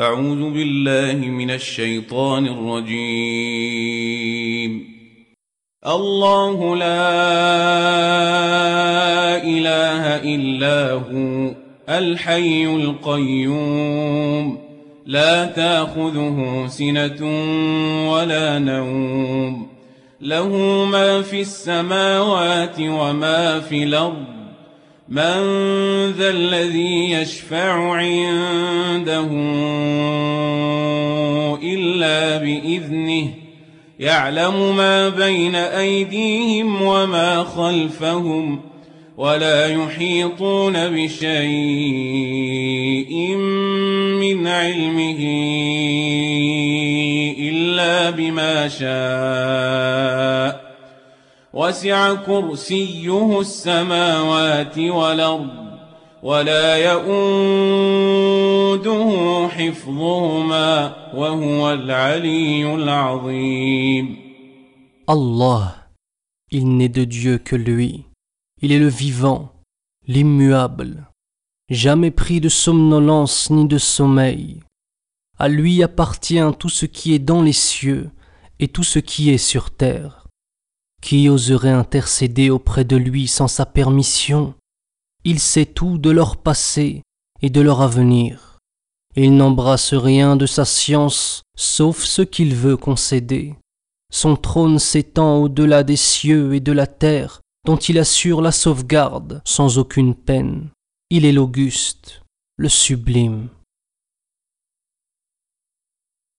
أعوذ بالله من الشيطان الرجيم. الله لا إله إلا هو الحي القيوم. لا تأخذه سنة ولا نوم. له ما في السماوات وما في الأرض. من ذا الذي يشفع عنده إلا بإذنه يعلم ما بين أيديهم وما خلفهم ولا يحيطون بشيء من علمه إلا بما شاء وسع كرسيه السماوات والأرض ولا يؤوده حفظهما وهو العلي العظيم Allah, il n'est de Dieu que lui. Il est le vivant, l'immuable, jamais pris de somnolence ni de sommeil. À lui appartient tout ce qui est dans les cieux et tout ce qui est sur terre. Qui oserait intercéder auprès de lui sans sa permission? Il sait tout de leur passé et de leur avenir. Il n'embrasse rien de sa science sauf ce qu'il veut concéder. Son trône s'étend au-delà des cieux et de la terre, dont il assure la sauvegarde sans aucune peine. Il est l'auguste, le sublime.